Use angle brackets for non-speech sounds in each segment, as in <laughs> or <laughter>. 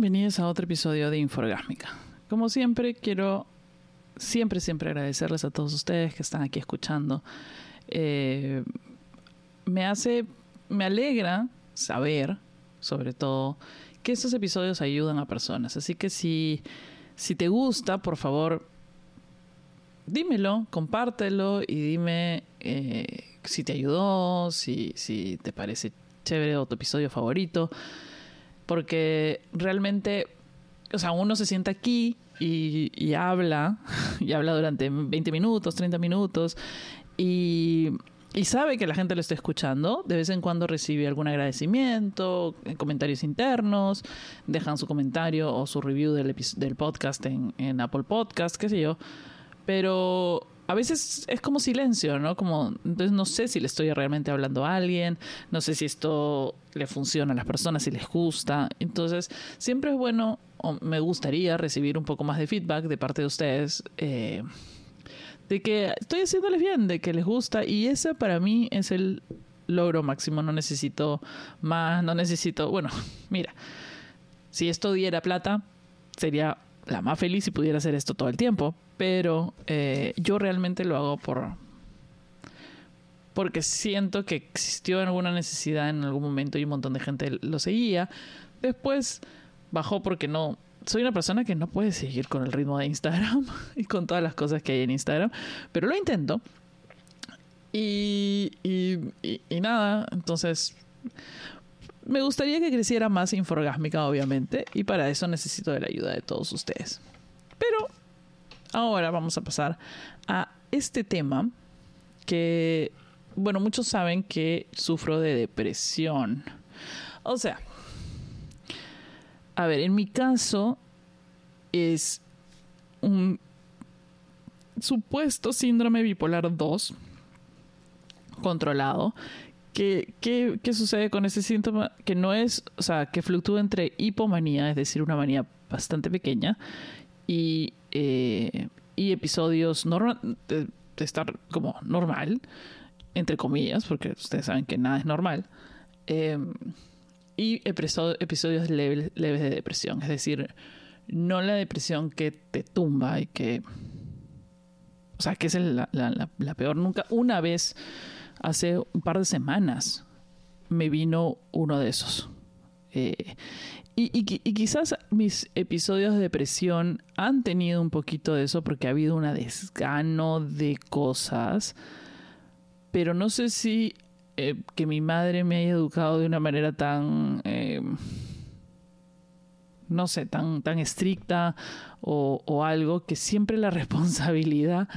bienvenidos a otro episodio de Inforgásmica. Como siempre, quiero siempre, siempre agradecerles a todos ustedes que están aquí escuchando. Eh, me hace, me alegra saber, sobre todo, que estos episodios ayudan a personas. Así que si, si te gusta, por favor, dímelo, compártelo y dime eh, si te ayudó, si, si te parece chévere o tu episodio favorito. Porque realmente, o sea, uno se sienta aquí y, y habla, <laughs> y habla durante 20 minutos, 30 minutos, y y sabe que la gente lo está escuchando, de vez en cuando recibe algún agradecimiento, eh, comentarios internos, dejan su comentario o su review del, del podcast en, en, Apple Podcast, qué sé yo. Pero a veces es como silencio, ¿no? Como, entonces no sé si le estoy realmente hablando a alguien, no sé si esto le funciona a las personas, si les gusta. Entonces, siempre es bueno, o me gustaría recibir un poco más de feedback de parte de ustedes. Eh, de que estoy haciéndoles bien, de que les gusta y ese para mí es el logro máximo, no necesito más, no necesito, bueno, <laughs> mira, si esto diera plata, sería la más feliz si pudiera hacer esto todo el tiempo, pero eh, yo realmente lo hago por porque siento que existió alguna necesidad en algún momento y un montón de gente lo seguía. Después bajó porque no soy una persona que no puede seguir con el ritmo de Instagram <laughs> y con todas las cosas que hay en Instagram, pero lo intento. Y, y, nada, entonces me gustaría que creciera más Inforgásmica, obviamente, y para eso necesito de la ayuda de todos ustedes. Pero ahora vamos a pasar a este tema que, bueno, muchos saben que sufro de depresión. O sea, a ver, en mi caso es un supuesto síndrome bipolar 2 controlado. ¿Qué, qué, sucede con ese síntoma? Que no es, o sea, que fluctúa entre hipomanía, es decir, una manía bastante pequeña, y, eh, y episodios de, estar como normal, entre comillas, porque ustedes saben que nada es normal. Eh, y episodios leves, de depresión, es decir, no la depresión que te tumba y que... O sea, que es la, peor. Nunca, una vez, hace un par de semanas, me vino uno de esos. Eh, y, y, quizás mis episodios de depresión han tenido un poquito de eso porque ha habido un desgano de cosas. Pero no sé si eh, que mi madre me haya educado de una manera tan, eh, no sé, tan, tan estricta o, o algo, que siempre la <laughs> responsabilidad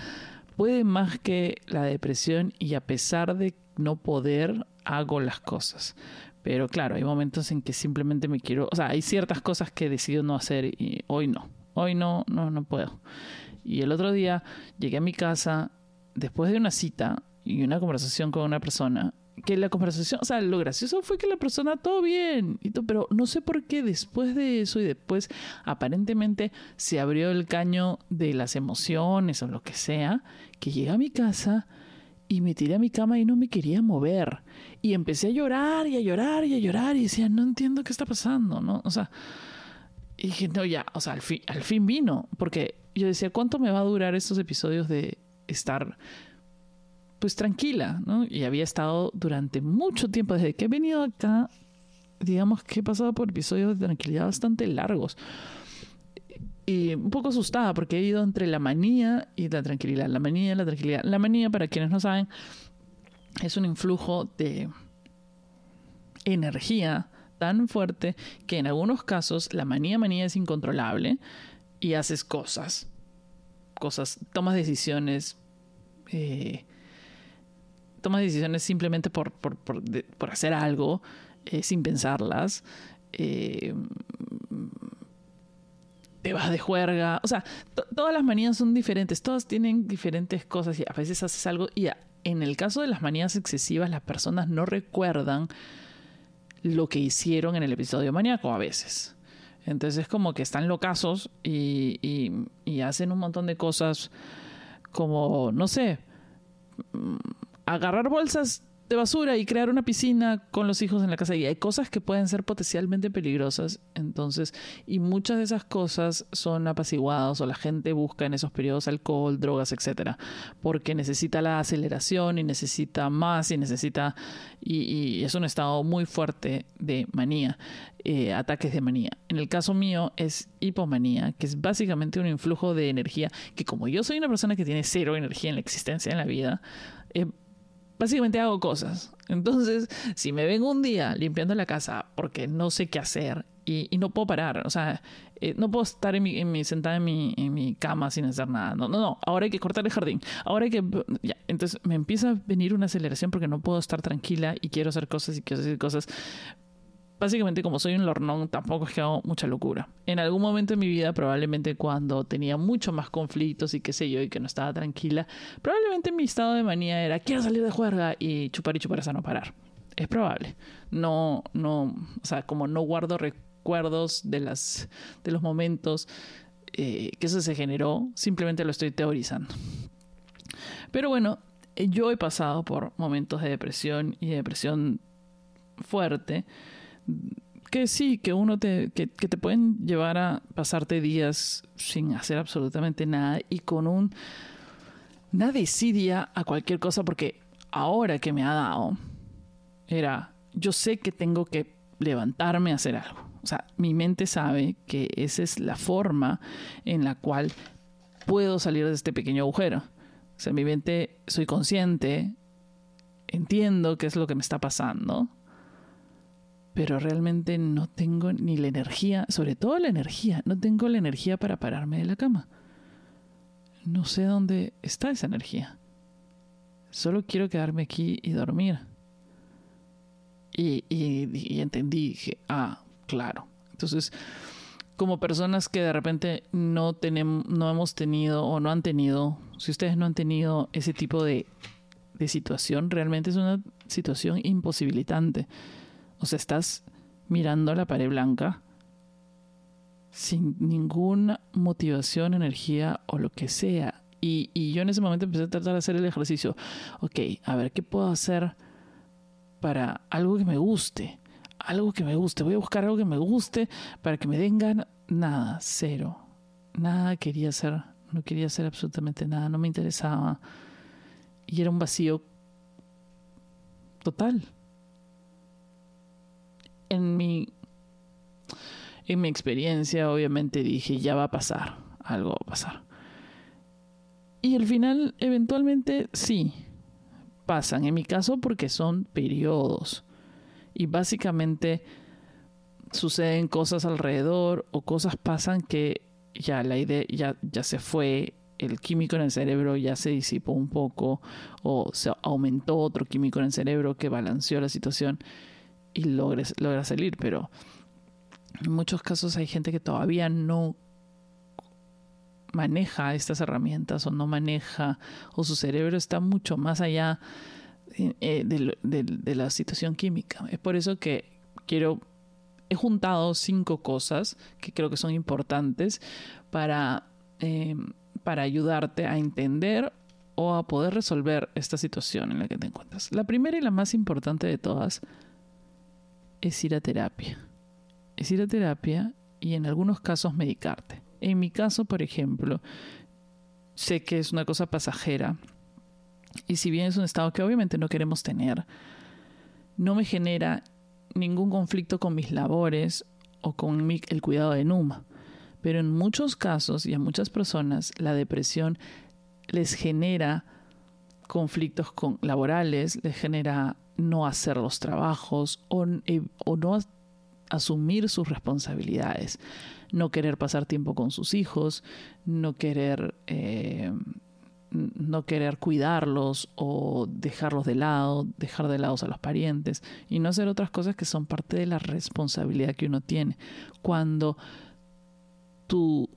puede más que la depresión y a pesar de no poder, hago las cosas. Pero claro, hay momentos en que simplemente me quiero, o sea, hay ciertas cosas que decido no hacer y hoy no, hoy no, no, no puedo. Y el otro día llegué a mi casa después de una cita y una conversación con una persona que la conversación, o sea, lo gracioso fue que la persona todo bien, pero no sé por qué después de eso y después aparentemente se abrió el caño de las emociones o lo que sea, que llegué a mi casa y me tiré a mi cama y no me quería mover. Y empecé a llorar y a llorar y a llorar y decía, no entiendo qué está pasando, ¿no? O sea, y dije, no, ya, o sea, al fin, al fin vino, porque yo decía, ¿cuánto me va a durar estos episodios de estar pues tranquila, ¿no? Y había estado durante mucho tiempo, desde que he venido acá, digamos que he pasado por episodios de tranquilidad bastante largos. Y un poco asustada porque he ido entre la manía y la tranquilidad. La manía la tranquilidad. La manía, para quienes no saben, es un influjo de energía tan fuerte que en algunos casos la manía manía es incontrolable y haces cosas. Cosas, tomas decisiones eh, tomas decisiones simplemente por, por, por, hacer algo, eh, sin pensarlas. Eh, te vas de juerga. O sea, todas las manías son diferentes, todas tienen diferentes cosas y a veces haces algo y en el caso de las manías excesivas las personas no recuerdan lo que hicieron en el episodio maníaco a veces. Entonces es como que están locazos y, hacen un montón de cosas como, no sé, agarrar bolsas de basura y crear una piscina con los hijos en la casa. Y hay cosas que pueden ser potencialmente peligrosas. Entonces, y muchas de esas cosas son apaciguadas o la gente busca en esos periodos alcohol, drogas, etcétera, porque necesita la aceleración y necesita más y necesita. Y, es un estado muy fuerte de manía, eh, ataques de manía. En el caso mío es hipomanía, que es básicamente un influjo de energía que, como yo soy una persona que tiene cero energía en la existencia, en la vida, eh, básicamente hago cosas. Entonces, si me vengo un día limpiando la casa porque no sé qué hacer y, no puedo parar, o sea, eh, no puedo estar en mi, en mi, sentada en mi, en mi cama sin hacer nada. No, no, no, ahora hay que cortar el jardín. Ahora hay que... Ya. Entonces me empieza a venir una aceleración porque no puedo estar tranquila y quiero hacer cosas y quiero hacer cosas básicamente como soy un lornón, tampoco es que hago mucha locura. En algún momento de mi vida, probablemente cuando tenía mucho más conflictos y qué sé yo, y que no estaba tranquila, probablemente mi estado de manía era quiero salir de juerga y chupar y chupar hasta no parar. Es probable. No, no, o sea, como no guardo recuerdos de las, de los momentos eh, que eso se generó, simplemente lo estoy teorizando. Pero bueno, yo he pasado por momentos de depresión y de depresión fuerte que sí, que uno te, que, te pueden llevar a pasarte días sin hacer absolutamente nada y con un una desidia a cualquier cosa porque ahora que me ha dado era yo sé que tengo que levantarme a hacer algo. O sea, mi mente sabe que esa es la forma en la cual puedo salir de este pequeño agujero. O sea, mi mente soy consciente, entiendo qué es lo que me está pasando pero realmente no tengo ni la energía, sobre todo la energía, no tengo la energía para pararme de la cama. No sé dónde está esa energía. Solo quiero quedarme aquí y dormir. Y, y, entendí, dije, ah, claro. Entonces, como personas que de repente no, tenemos, no hemos tenido o no han tenido, si ustedes no han tenido ese tipo de, de situación, realmente es una situación imposibilitante o sea, estás mirando la pared blanca sin ninguna motivación, energía o lo que sea. Y, y, yo en ese momento empecé a tratar de hacer el ejercicio. Ok, a ver, ¿qué puedo hacer para algo que me guste? Algo que me guste. Voy a buscar algo que me guste para que me den Nada, cero. Nada quería hacer. No quería hacer absolutamente nada. No me interesaba. Y era un vacío total en mi, en mi experiencia, obviamente dije, ya va a pasar, algo va a pasar. Y al final, eventualmente, sí, pasan. En mi caso, porque son periodos. Y básicamente suceden cosas alrededor o cosas pasan que ya la idea ya, ya se fue, el químico en el cerebro ya se disipó un poco o se aumentó otro químico en el cerebro que balanceó la situación y logres, logra salir, pero en muchos casos hay gente que todavía no maneja estas herramientas o no maneja o su cerebro está mucho más allá eh, de, la situación química. Es por eso que quiero, he juntado cinco cosas que creo que son importantes para, eh, para ayudarte a entender o a poder resolver esta situación en la que te encuentras. La primera y la más importante de todas es ir a terapia. Es ir a terapia y en algunos casos medicarte. En mi caso, por ejemplo, sé que es una cosa pasajera y si bien es un estado que obviamente no queremos tener, no me genera ningún conflicto con mis labores o con el cuidado de Numa. Pero en muchos casos y a muchas personas la depresión les genera conflictos con, laborales, les genera no hacer los trabajos o, eh, no asumir sus responsabilidades, no querer pasar tiempo con sus hijos, no querer, eh, no querer cuidarlos o dejarlos de lado, dejar de lado a los parientes y no hacer otras cosas que son parte de la responsabilidad que uno tiene. Cuando tú,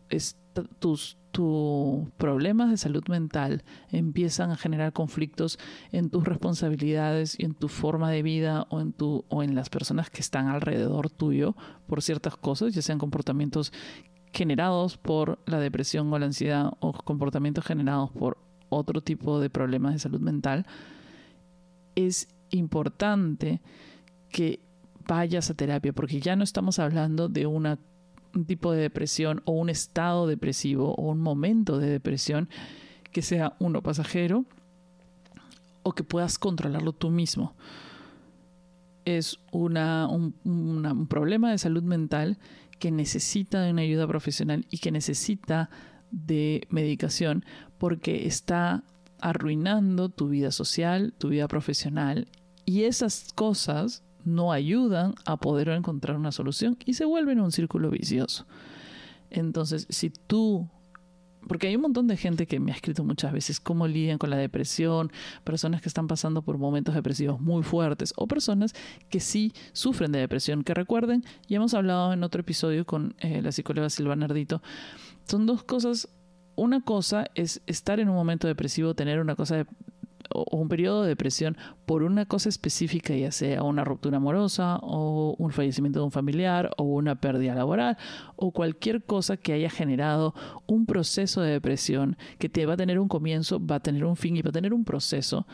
tus, tus problemas de salud mental empiezan a generar conflictos en tus responsabilidades y en tu forma de vida o en, tu, o en las personas que están alrededor tuyo por ciertas cosas, ya sean comportamientos generados por la depresión o la ansiedad o comportamientos generados por otro tipo de problemas de salud mental, es importante que vayas a terapia, porque ya no estamos hablando de una, un tipo de depresión o un estado depresivo o un momento de depresión que sea uno pasajero o que puedas controlarlo tú mismo. Es una, un, un problema de salud mental que necesita de una ayuda profesional y que necesita de medicación porque está arruinando tu vida social, tu vida profesional y esas cosas no ayudan a poder encontrar una solución y se vuelven un círculo vicioso. Entonces, si tú porque hay un montón de gente que me ha escrito muchas veces cómo lidian con la depresión, personas que están pasando por momentos depresivos muy fuertes o personas que sí sufren de depresión, que recuerden, ya hemos hablado en otro episodio con eh, la psicóloga Silvana Ardito, son dos cosas, una cosa es estar en un momento depresivo, tener una cosa de, o un periodo de depresión por una cosa específica, ya sea una ruptura amorosa o un fallecimiento de un familiar o una pérdida laboral o cualquier cosa que haya generado un proceso de depresión que te va a tener un comienzo, va a tener un fin y va a tener un proceso.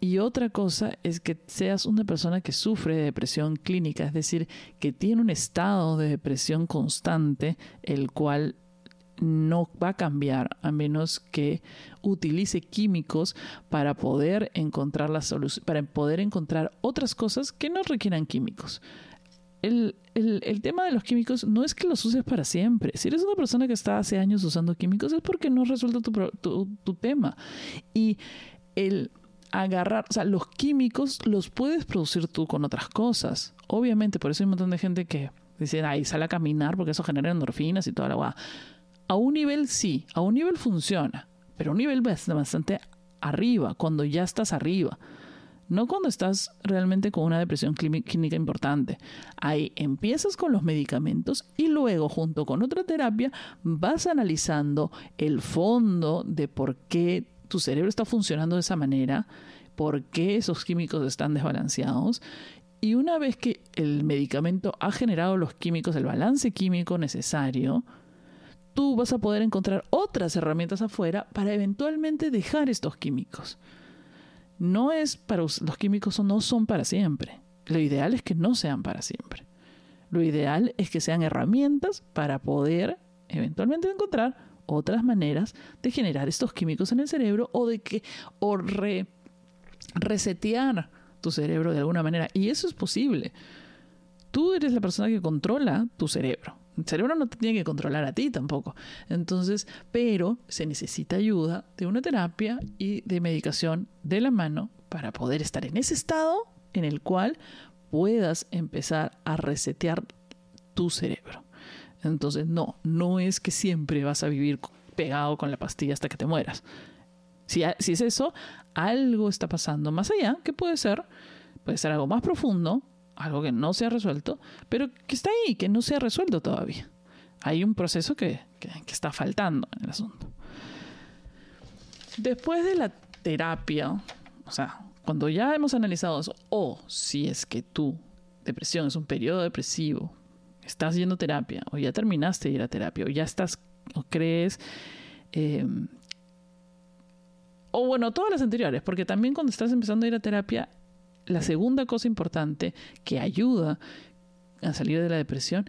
Y otra cosa es que seas una persona que sufre de depresión clínica, es decir, que tiene un estado de depresión constante, el cual no va a cambiar a menos que utilice químicos para poder encontrar la solución, para poder encontrar otras cosas que no requieran químicos. El, tema de los químicos no es que los uses para siempre. Si eres una persona que está hace años usando químicos es porque no resuelto tu, tu tema. Y el agarrar, o sea, los químicos los puedes producir tú con otras cosas. Obviamente, por eso hay un montón de gente que dice, ay, sale a caminar porque eso genera endorfinas y toda la guada. A un nivel sí, a un nivel funciona, pero a un nivel bastante arriba, cuando ya estás arriba. No cuando estás realmente con una depresión clínica importante. Ahí empiezas con los medicamentos y luego junto con otra terapia vas analizando el fondo de por qué tu cerebro está funcionando de esa manera, por qué esos químicos están desbalanceados y una vez que el medicamento ha generado los químicos, el balance químico necesario, tú vas a poder encontrar otras herramientas afuera para eventualmente dejar estos químicos. No es para los químicos no son para siempre. Lo ideal es que no sean para siempre. Lo ideal es que sean herramientas para poder eventualmente encontrar otras maneras de generar estos químicos en el cerebro o de que o resetear tu cerebro de alguna manera y eso es posible. Tú eres la persona que controla tu cerebro. El cerebro no te tiene que controlar a ti tampoco. Entonces, pero se necesita ayuda de una terapia y de medicación de la mano para poder estar en ese estado en el cual puedas empezar a resetear tu cerebro. Entonces, no, no es que siempre vas a vivir pegado con la pastilla hasta que te mueras. Si, es eso, algo está pasando más allá, que puede ser, puede ser algo más profundo, algo que no se ha resuelto, pero que está ahí, que no se ha resuelto todavía. Hay un proceso que, está faltando en el asunto. Después de la terapia, o sea, cuando ya hemos analizado eso, o si es que tu depresión es un periodo depresivo, estás yendo a terapia, o ya terminaste de ir a terapia, o ya estás, o crees, eh, o bueno, todas las anteriores, porque también cuando estás empezando a ir a terapia, la segunda cosa importante que ayuda a salir de la depresión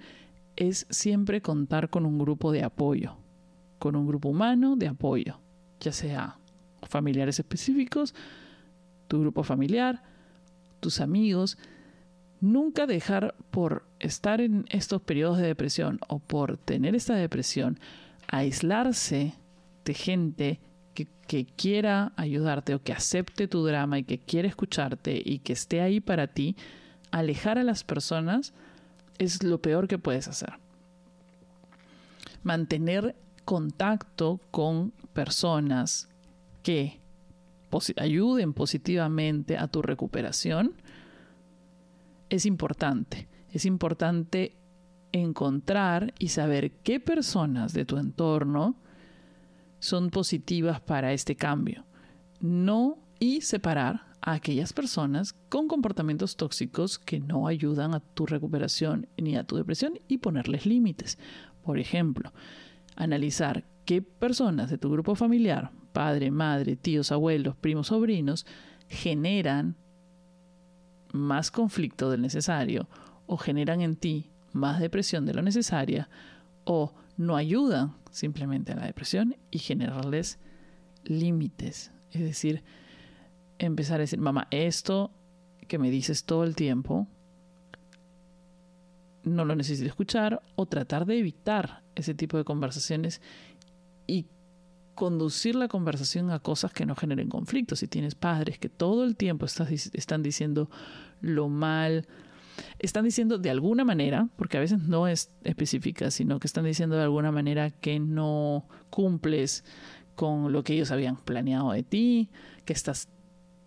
es siempre contar con un grupo de apoyo, con un grupo humano de apoyo, ya sea familiares específicos, tu grupo familiar, tus amigos. Nunca dejar por estar en estos periodos de depresión o por tener esta depresión, aislarse de gente que, quiera ayudarte o que acepte tu drama y que quiera escucharte y que esté ahí para ti, alejar a las personas es lo peor que puedes hacer. Mantener contacto con personas que ayuden positivamente a tu recuperación es importante. Es importante encontrar y saber qué personas de tu entorno son positivas para este cambio. No y separar a aquellas personas con comportamientos tóxicos que no ayudan a tu recuperación ni a tu depresión y ponerles límites. Por ejemplo, analizar qué personas de tu grupo familiar, padre, madre, tíos, abuelos, primos, sobrinos, generan más conflicto del necesario o generan en ti más depresión de lo necesaria o no ayudan simplemente a la depresión y generarles límites. Es decir, empezar a decir, mamá, esto que me dices todo el tiempo, no lo necesito escuchar o tratar de evitar ese tipo de conversaciones y conducir la conversación a cosas que no generen conflictos. Si tienes padres que todo el tiempo están diciendo lo mal, están diciendo de alguna manera, porque a veces no es específica, sino que están diciendo de alguna manera que no cumples con lo que ellos habían planeado de ti, que estás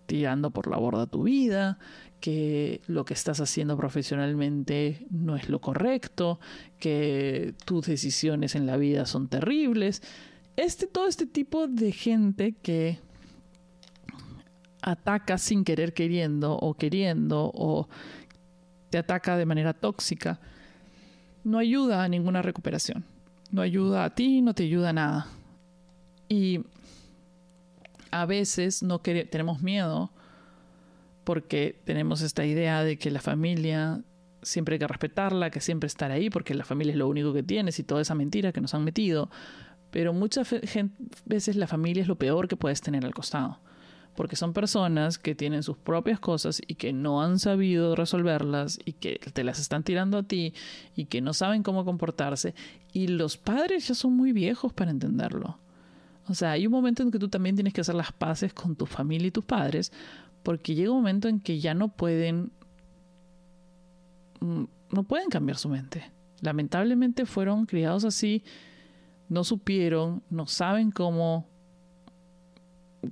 tirando por la borda tu vida, que lo que estás haciendo profesionalmente no es lo correcto, que tus decisiones en la vida son terribles. Este, todo este tipo de gente que ataca sin querer queriendo o queriendo o te ataca de manera tóxica, no ayuda a ninguna recuperación. No ayuda a ti, no te ayuda a nada. Y a veces no tenemos miedo porque tenemos esta idea de que la familia siempre hay que respetarla, que siempre estar ahí, porque la familia es lo único que tienes y toda esa mentira que nos han metido. Pero muchas veces la familia es lo peor que puedes tener al costado, porque son personas que tienen sus propias cosas y que no han sabido resolverlas y que te las están tirando a ti y que no saben cómo comportarse. Y los padres ya son muy viejos para entenderlo. O sea, hay un momento en que tú también tienes que hacer las paces con tu familia y tus padres, porque llega un momento en que ya no pueden mm, no pueden cambiar su mente. Lamentablemente fueron criados así, no supieron, no saben cómo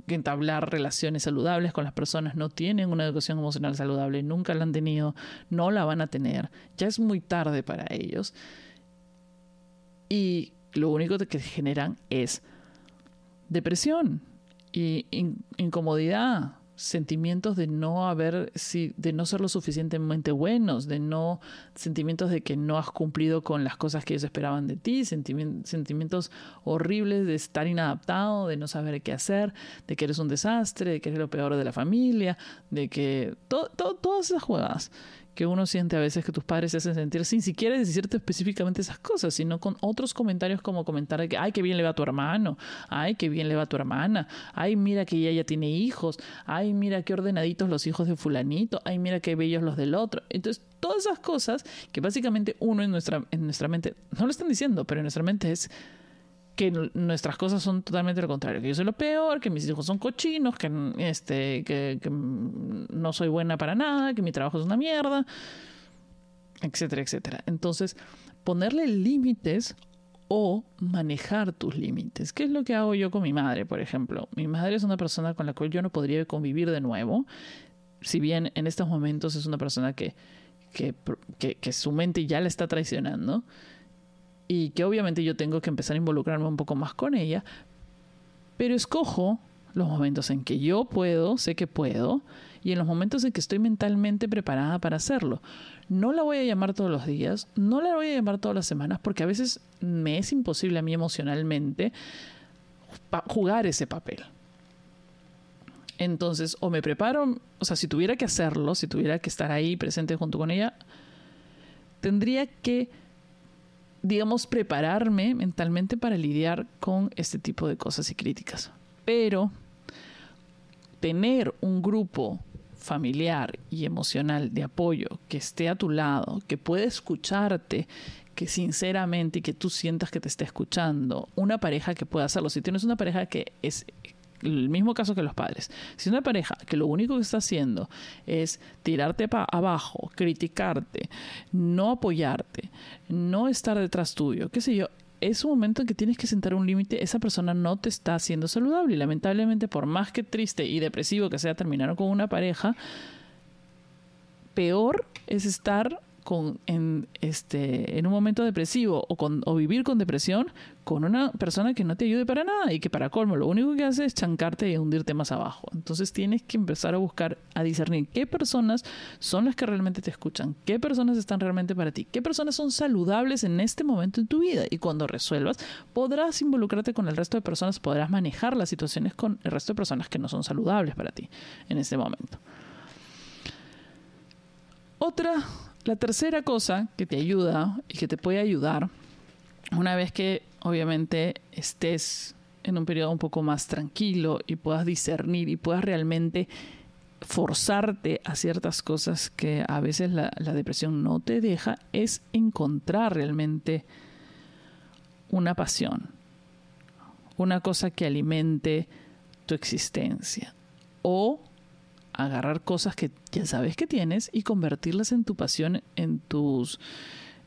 entablar relaciones saludables con las personas, no tienen una educación emocional saludable, nunca la han tenido, no la van a tener, ya es muy tarde para ellos. Y lo único que generan es depresión y incomodidad, sentimientos de no haber, de no ser lo suficientemente buenos, de no, sentimientos de que no has cumplido con las cosas que ellos esperaban de ti, sentimientos horribles de estar inadaptado, de no saber qué hacer, de que eres un desastre, de que eres lo peor de la familia, de que todas esas jugadas que uno siente a veces que tus padres se hacen sentir sin siquiera decirte específicamente esas cosas, sino con otros comentarios como comentar que, ay, qué bien le va a tu hermano, ay, qué bien le va a tu hermana, ay, mira que ella ya tiene hijos, ay, mira qué ordenaditos los hijos de fulanito, ay, mira qué bellos los del otro. Entonces, todas esas cosas que básicamente uno en nuestra, en nuestra mente, no lo están diciendo, pero en nuestra mente es que nuestras cosas son totalmente lo contrario, que yo soy lo peor, que mis hijos son cochinos, que, este, que, no soy buena para nada, que mi trabajo es una mierda, etcétera, etcétera. Entonces, ponerle límites o manejar tus límites. ¿Qué es lo que hago yo con mi madre, por ejemplo? Mi madre es una persona con la cual yo no podría convivir de nuevo, si bien en estos momentos es una persona que, que, que su mente ya la está traicionando y que obviamente yo tengo que empezar a involucrarme un poco más con ella, pero escojo los momentos en que yo puedo, sé que puedo, y en los momentos en que estoy mentalmente preparada para hacerlo. No la voy a llamar todos los días, no la voy a llamar todas las semanas, porque a veces me es imposible a mí emocionalmente jugar ese papel. Entonces, o me preparo, o sea, si tuviera que hacerlo, si tuviera que estar ahí presente junto con ella, tendría que digamos, prepararme mentalmente para lidiar con este tipo de cosas y críticas. Pero tener un grupo familiar y emocional de apoyo que esté a tu lado, que pueda escucharte, que sinceramente y que tú sientas que te está escuchando, una pareja que pueda hacerlo. Si tienes una pareja que es el mismo caso que los padres. Si una pareja que lo único que está haciendo es tirarte para abajo, criticarte, no apoyarte, no estar detrás tuyo, qué sé yo, es un momento en que tienes que sentar un límite, esa persona no te está haciendo saludable y lamentablemente por más que triste y depresivo que sea terminar con una pareja, peor es estar este, en un momento depresivo o, con, o vivir con depresión con una persona que no te ayude para nada y que para colmo lo único que hace es chancarte y hundirte más abajo. Entonces tienes que empezar a buscar, a discernir qué personas son las que realmente te escuchan, qué personas están realmente para ti, qué personas son saludables en este momento en tu vida y cuando resuelvas podrás involucrarte con el resto de personas, podrás manejar las situaciones con el resto de personas que no son saludables para ti en este momento. Otra, la tercera cosa que te ayuda y que te puede ayudar, una vez que obviamente estés en un periodo un poco más tranquilo y puedas discernir y puedas realmente forzarte a ciertas cosas que a veces la, depresión no te deja, es encontrar realmente una pasión, una cosa que alimente tu existencia o agarrar cosas que ya sabes que tienes y convertirlas en tu pasión, en tus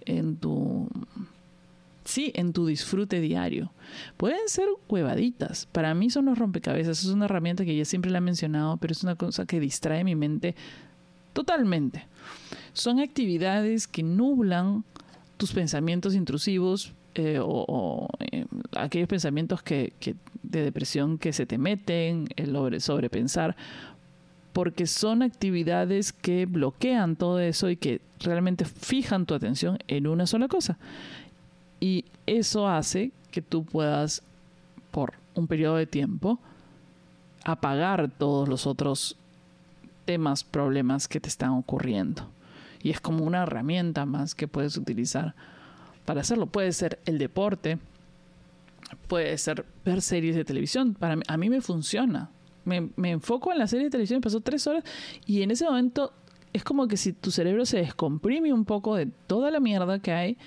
en tu sí, en tu disfrute diario. Pueden ser huevaditas. Para mí son los rompecabezas. Es una herramienta que ya siempre la he mencionado, pero es una cosa que distrae mi mente totalmente. Son actividades que nublan tus pensamientos intrusivos eh, o, eh, aquellos pensamientos que, de depresión que se te meten, el sobrepensar, porque son actividades que bloquean todo eso y que realmente fijan tu atención en una sola cosa. Y eso hace que tú puedas, por un periodo de tiempo, apagar todos los otros temas, problemas que te están ocurriendo. Y es como una herramienta más que puedes utilizar para hacerlo. Puede ser el deporte, puede ser ver series de televisión. Para mí, a mí me funciona. Me, enfoco en la serie de televisión, pasó tres horas y en ese momento es como que si tu cerebro se descomprime un poco de toda la mierda que hay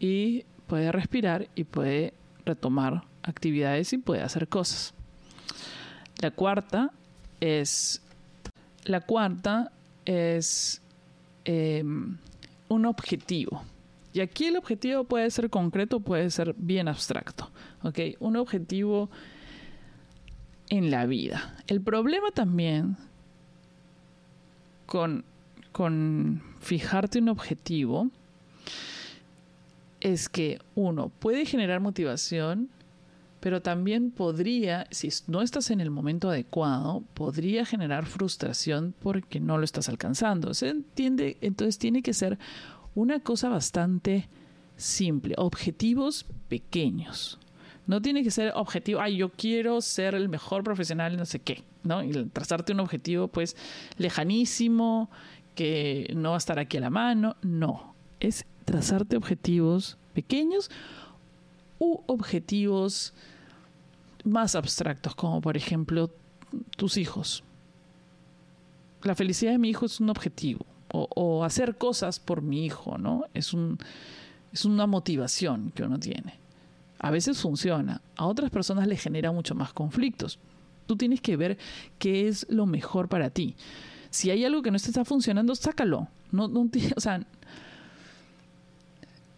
y puede respirar y puede retomar actividades y puede hacer cosas. La cuarta es la cuarta es em, un objetivo. Y aquí el objetivo puede ser concreto, puede ser bien abstracto. ¿ok? Un objetivo en la vida. El problema también con, con fijarte un objetivo es que uno puede generar motivación, pero también podría, si no estás en el momento adecuado, podría generar frustración porque no lo estás alcanzando. ¿Se entiende? Entonces tiene que ser una cosa bastante simple, objetivos pequeños. No tiene que ser objetivo, ay, yo quiero ser el mejor profesional, no sé qué, ¿no? Y trazarte un objetivo, pues, lejanísimo, que no va a estar aquí a la mano. No, es trazarte objetivos pequeños u objetivos más abstractos, como por ejemplo tus hijos. La felicidad de mi hijo es un objetivo, o, hacer cosas por mi hijo, ¿no? Es, un, es una motivación que uno tiene. A veces funciona, a otras personas le genera mucho más conflictos. Tú tienes que ver qué es lo mejor para ti. Si hay algo que no te está funcionando, sácalo. No, <laughs> o sea,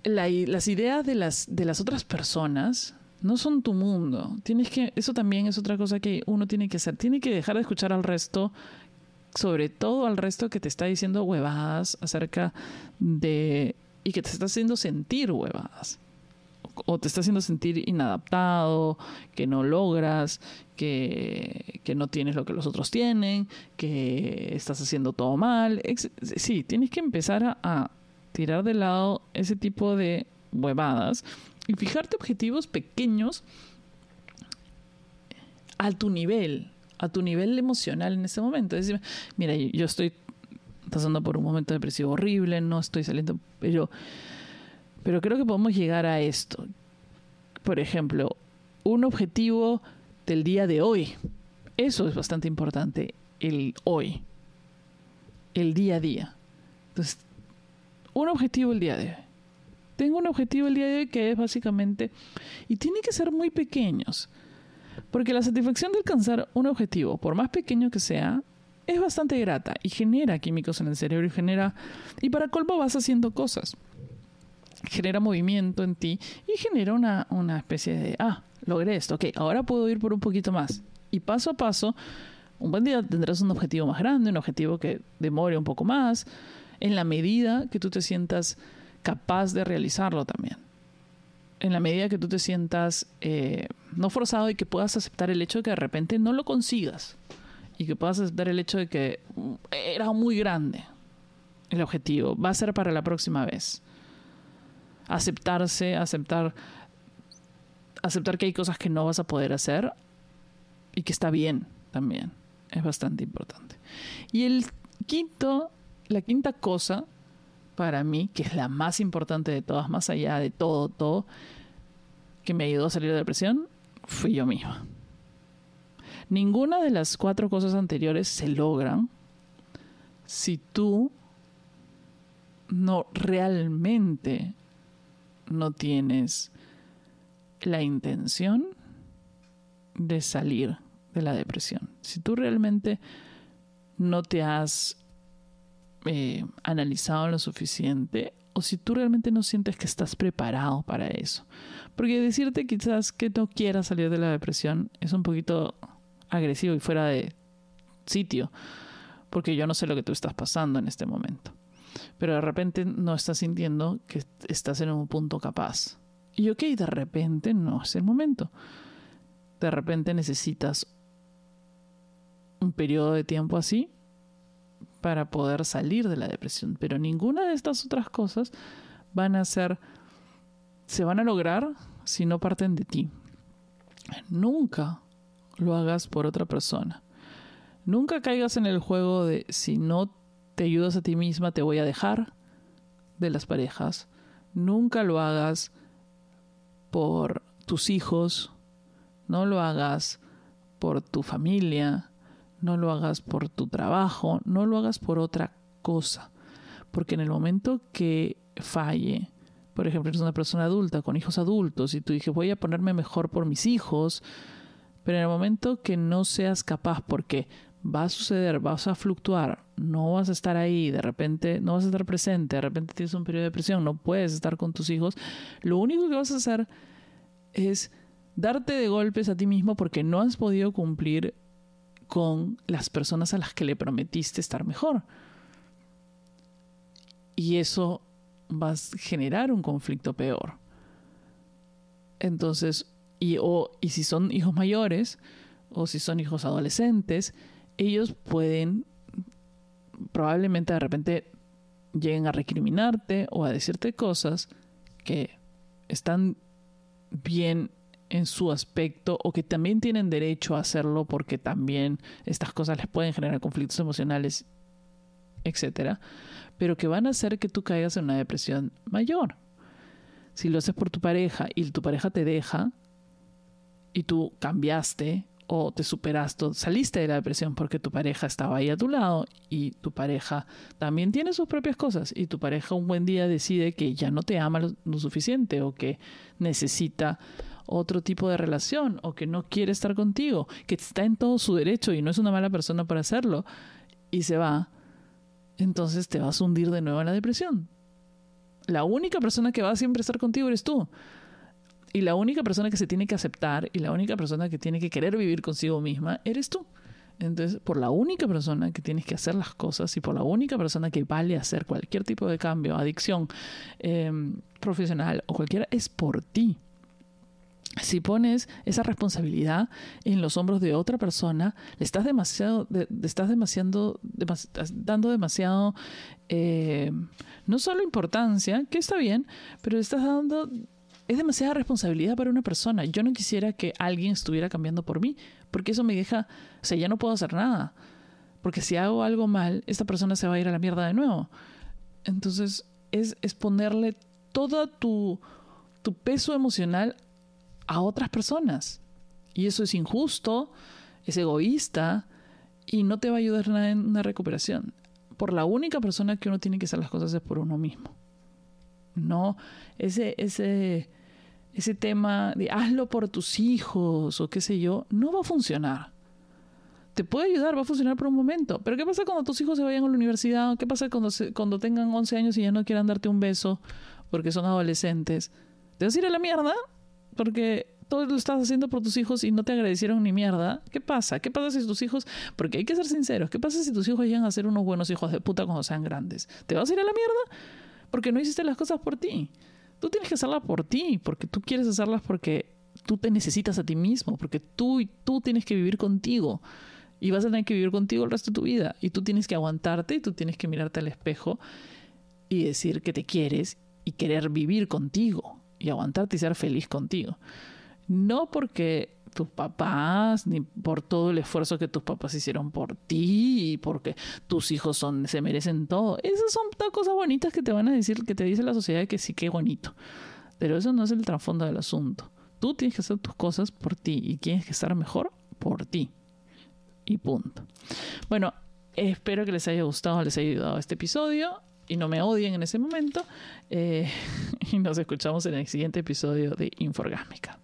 las ideas de las, de las otras personas no son tu mundo. Tienes que, eso también es otra cosa que uno tiene que hacer. Tiene que dejar de escuchar al resto, sobre todo al resto que te está diciendo huevadas acerca de. y que te está haciendo sentir huevadas. O te está haciendo sentir inadaptado, que no logras, que, que no tienes lo que los otros tienen, que estás haciendo todo mal. Sí, tienes que empezar a tirar de lado ese tipo de huevadas y fijarte objetivos pequeños a tu nivel, a tu nivel emocional en ese momento. Es decir, mira, yo estoy pasando por un momento depresivo horrible, no estoy saliendo, pero, pero creo que podemos llegar a esto. Por ejemplo, un objetivo del día de hoy. Eso es bastante importante, el hoy, el día a día. Entonces, un objetivo el día de hoy. Tengo un objetivo el día de hoy que es básicamente, y tiene que ser muy pequeños, porque la satisfacción de alcanzar un objetivo, por más pequeño que sea, es bastante grata y genera químicos en el cerebro y genera, y para colmo vas haciendo cosas. Genera movimiento en ti y genera una, una especie de, ah, logré esto, ok, ahora puedo ir por un poquito más. Y paso a paso, un buen día tendrás un objetivo más grande, un objetivo que demore un poco más, en la medida que tú te sientas capaz de realizarlo también. En la medida que tú te sientas eh, no forzado y que puedas aceptar el hecho de que de repente no lo consigas. Y que puedas aceptar el hecho de que mm, era muy grande el objetivo. Va a ser para la próxima vez. Aceptarse, aceptar, aceptar que hay cosas que no vas a poder hacer y que está bien también. Es bastante importante. Y el quinto la quinta cosa para mí, que es la más importante de todas, más allá de todo, todo, que me ayudó a salir de la depresión, fui yo misma. Ninguna de las cuatro cosas anteriores se logran si tú no realmente no tienes la intención de salir de la depresión. Si tú realmente no te has eh, analizado lo suficiente o si tú realmente no sientes que estás preparado para eso. Porque decirte quizás que no quieras salir de la depresión es un poquito agresivo y fuera de sitio, porque yo no sé lo que tú estás pasando en este momento. Pero de repente no estás sintiendo que estás en un punto capaz. Y ok, de repente no es el momento. De repente necesitas un periodo de tiempo así para poder salir de la depresión. Pero ninguna de estas otras cosas van a ser, se van a lograr si no parten de ti. Nunca lo hagas por otra persona. Nunca caigas en el juego de si no te ayudas a ti misma te voy a dejar de las parejas. Nunca lo hagas por tus hijos. No lo hagas por tu familia. No lo hagas por tu trabajo. No lo hagas por otra cosa. Porque en el momento que falle, por ejemplo, eres una persona adulta con hijos adultos y tú dices voy a ponerme mejor por mis hijos, pero en el momento que no seas capaz, porque va a suceder, vas a fluctuar, no vas a estar ahí, de repente no vas a estar presente, de repente tienes un periodo de depresión, no puedes estar con tus hijos, lo único que vas a hacer es darte de golpes a ti mismo porque no has podido cumplir con las personas a las que le prometiste estar mejor. Y eso va a generar un conflicto peor. Entonces, y, o, y si son hijos mayores o si son hijos adolescentes, ellos pueden probablemente de repente lleguen a recriminarte o a decirte cosas que están bien en su aspecto o que también tienen derecho a hacerlo porque también estas cosas les pueden generar conflictos emocionales, etcétera, pero que van a hacer que tú caigas en una depresión mayor. Si lo haces por tu pareja y tu pareja te deja, y tú cambiaste o te superaste, saliste de la depresión porque tu pareja estaba ahí a tu lado y tu pareja también tiene sus propias cosas y tu pareja un buen día decide que ya no te ama lo, suficiente o que necesita otro tipo de relación o que no quiere estar contigo, que está en todo su derecho y no es una mala persona para hacerlo y se va, entonces te vas a hundir de nuevo en la depresión. La única persona que va a siempre estar contigo eres tú. Y la única persona que se tiene que aceptar y la única persona que tiene que querer vivir consigo misma eres tú. Entonces, por la única persona que tienes que hacer las cosas y por la única persona que vale hacer cualquier tipo de cambio, adicción em, profesional o cualquiera, es por ti. Si pones esa responsabilidad en los hombros de otra persona, le estás demasiado, estás demasiado, dando demasiado, eh, no solo importancia, que está bien, pero le estás dando es demasiada responsabilidad para una persona. Yo no quisiera que alguien estuviera cambiando por mí, porque eso me deja, o sea, ya no puedo hacer nada. Porque si hago algo mal, esta persona se va a ir a la mierda de nuevo. Entonces, es, es ponerle todo tu, tu peso emocional a otras personas. Y eso es injusto, es egoísta y no te va a ayudar nada en una recuperación. Por la única persona que uno tiene que hacer las cosas es por uno mismo. No, ese, ese, ese tema de hazlo por tus hijos o qué sé yo, no va a funcionar. Te puede ayudar, va a funcionar por un momento. Pero ¿qué pasa cuando tus hijos se vayan a la universidad? ¿Qué pasa cuando, cuando tengan 11 años y ya no quieran darte un beso porque son adolescentes? ¿Te vas a ir a la mierda? Porque todo lo estás haciendo por tus hijos y no te agradecieron ni mierda. ¿Qué pasa? ¿Qué pasa si tus hijos... Porque hay que ser sinceros. ¿Qué pasa si tus hijos llegan a ser unos buenos hijos de puta cuando sean grandes? ¿Te vas a ir a la mierda? Porque no hiciste las cosas por ti. Tú tienes que hacerlas por ti, porque tú quieres hacerlas porque tú te necesitas a ti mismo, porque tú y tú tienes que vivir contigo. Y vas a tener que vivir contigo el resto de tu vida. Y tú tienes que aguantarte y tú tienes que mirarte al espejo y decir que te quieres y querer vivir contigo. Y aguantarte y ser feliz contigo. No porque tus papás, ni por todo el esfuerzo que tus papás hicieron por ti, y porque tus hijos son, se merecen todo. Esas son cosas bonitas que te van a decir, que te dice la sociedad que sí, que bonito. Pero eso no es el trasfondo del asunto. Tú tienes que hacer tus cosas por ti y tienes que estar mejor por ti. Y punto. Bueno, espero que les haya gustado, les haya ayudado este episodio y no me odien en ese momento. Eh, <laughs> y nos escuchamos en el siguiente episodio de Inforgásmica.